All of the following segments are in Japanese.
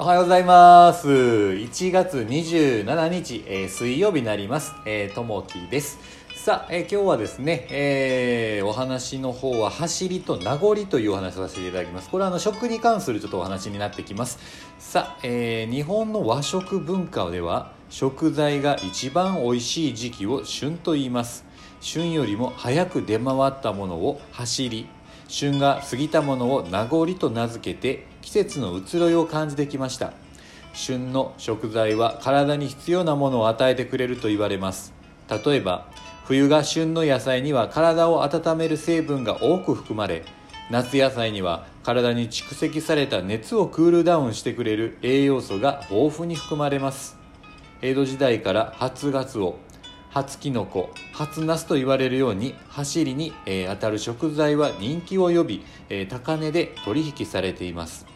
おはようございます。1月27日、えー水曜日になります。えともきです。さあ、えー今日はですね、えーお話の方は走りと名残というお話をさせていただきます。これはあの食に関するちょっとお話になってきます。さあ、えー日本の和食文化では食材が一番美味しい時期を旬と言います。旬よりも早く出回ったものを走り、旬が過ぎたものを名残と名付けて季節の移ろいを感じてきました。旬の食材は体に必要なものを与えてくれると言われます。例えば冬が旬の野菜には体を温める成分が多く含まれ夏野菜には体に蓄積された熱をクールダウンしてくれる栄養素が豊富に含まれます。江戸時代から初ガツオ初キノコ初ナスと言われるように走りに、えー当たる食材は人気を呼び、えー高値で取引されています。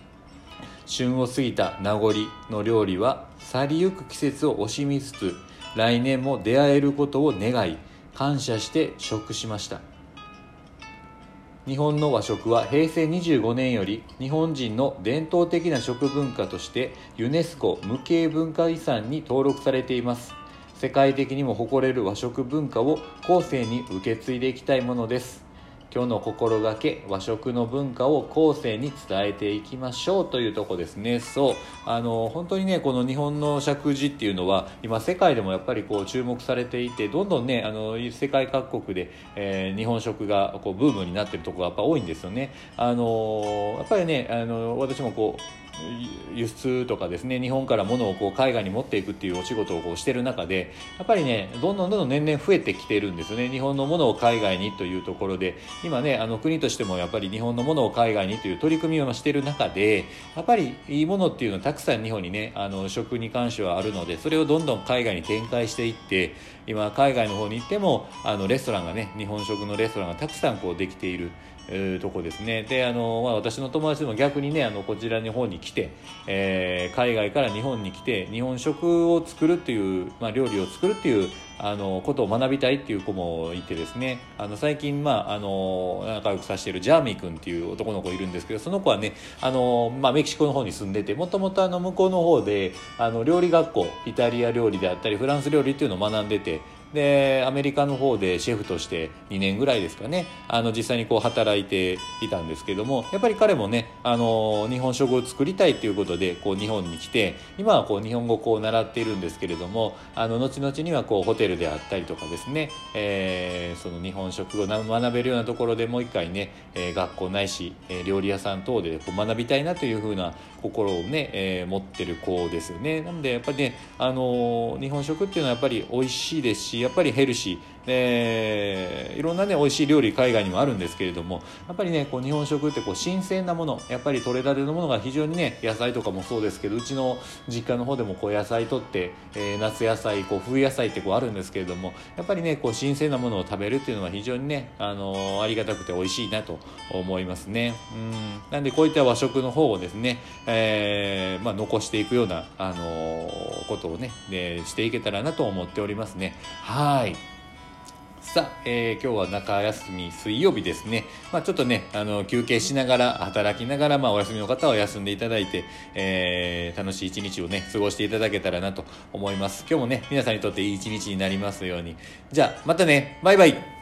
旬を過ぎた名残の料理は去りゆく季節を惜しみつつ来年も出会えることを願い感謝して食しました。日本の和食は平成25年より日本人の伝統的な食文化としてユネスコ無形文化遺産に登録されています。世界的にも誇れる和食文化を後世に受け継いでいきたいものです。今日の心がけ和食の文化を後世に伝えていきましょうというとこですね。そう。あの本当にねこの日本の食事っていうのは今世界でもやっぱりこう注目されていてどんどんねあの世界各国で、えー日本食がこうブームになってるとこがやっぱ多いんですよね。あのやっぱりねあの私もこう輸出とかですね日本から物をこう海外に持っていくっていうお仕事をこうしてる中でやっぱりねどんどんどんどん年々増えてきてるんですよね。日本のものを海外にというところで。今ねあの国としてもやっぱり日本のものを海外にという取り組みをしている中でやっぱりいいものっていうのはたくさん日本にねあの食に関してはあるのでそれをどんどん海外に展開していって今海外の方に行ってもあのレストランがね日本食のレストランがたくさんこうできている。えーとこですね。であの、まあ、私の友達でも逆にねあのこちらの方に来て、えー海外から日本に来て日本食を作るっていう、まあ、料理を作るっていうあのことを学びたいっていう子もいてですね。あの最近、まあ、あの仲良くさせているジャーミー君っていう男の子いるんですけどその子はねあの、まあ、メキシコの方に住んでてもともと向こうの方であの料理学校イタリア料理であったりフランス料理っていうのを学んでてでアメリカの方でシェフとして2年ぐらいですかね。あの実際にこう働いていたんですけどもやっぱり彼もねあの日本食を作りたいっていうことでこう日本に来て今はこう日本語をこう習っているんですけれどもあの後々にはこうホテルであったりとかですね、えーその日本食を学べるようなところでもう一回ね、え学校ないし、料理屋さん等でこう学びたいなというふうな心をね、えー持ってる子ですよね。なのでやっぱりねあの日本食っていうのはやっぱり美味しいですしやっぱりヘルシー。でいろんなね美味しい料理海外にもあるんですけれどもやっぱりねこう日本食ってこう新鮮なものやっぱり取れたてのものが非常にね野菜とかもそうですけどうちの実家の方でもこう野菜取って、えー夏野菜こう冬野菜ってこうあるんですけれどもやっぱりねこう新鮮なものを食べるっていうのは非常にねあのーありがたくて美味しいなと思いますね。うん。なんでこういった和食の方をですね、えーまあ、残していくような、あのーことをねでしていけたらなと思っておりますね。はいさあ、えー今日は中休み水曜日ですね。まあちょっとね、あの、休憩しながら、働きながら、まあお休みの方は休んでいただいて、えー楽しい一日をね、過ごしていただけたらなと思います。今日もね、皆さんにとっていい一日になりますように。じゃあ、またね、バイバイ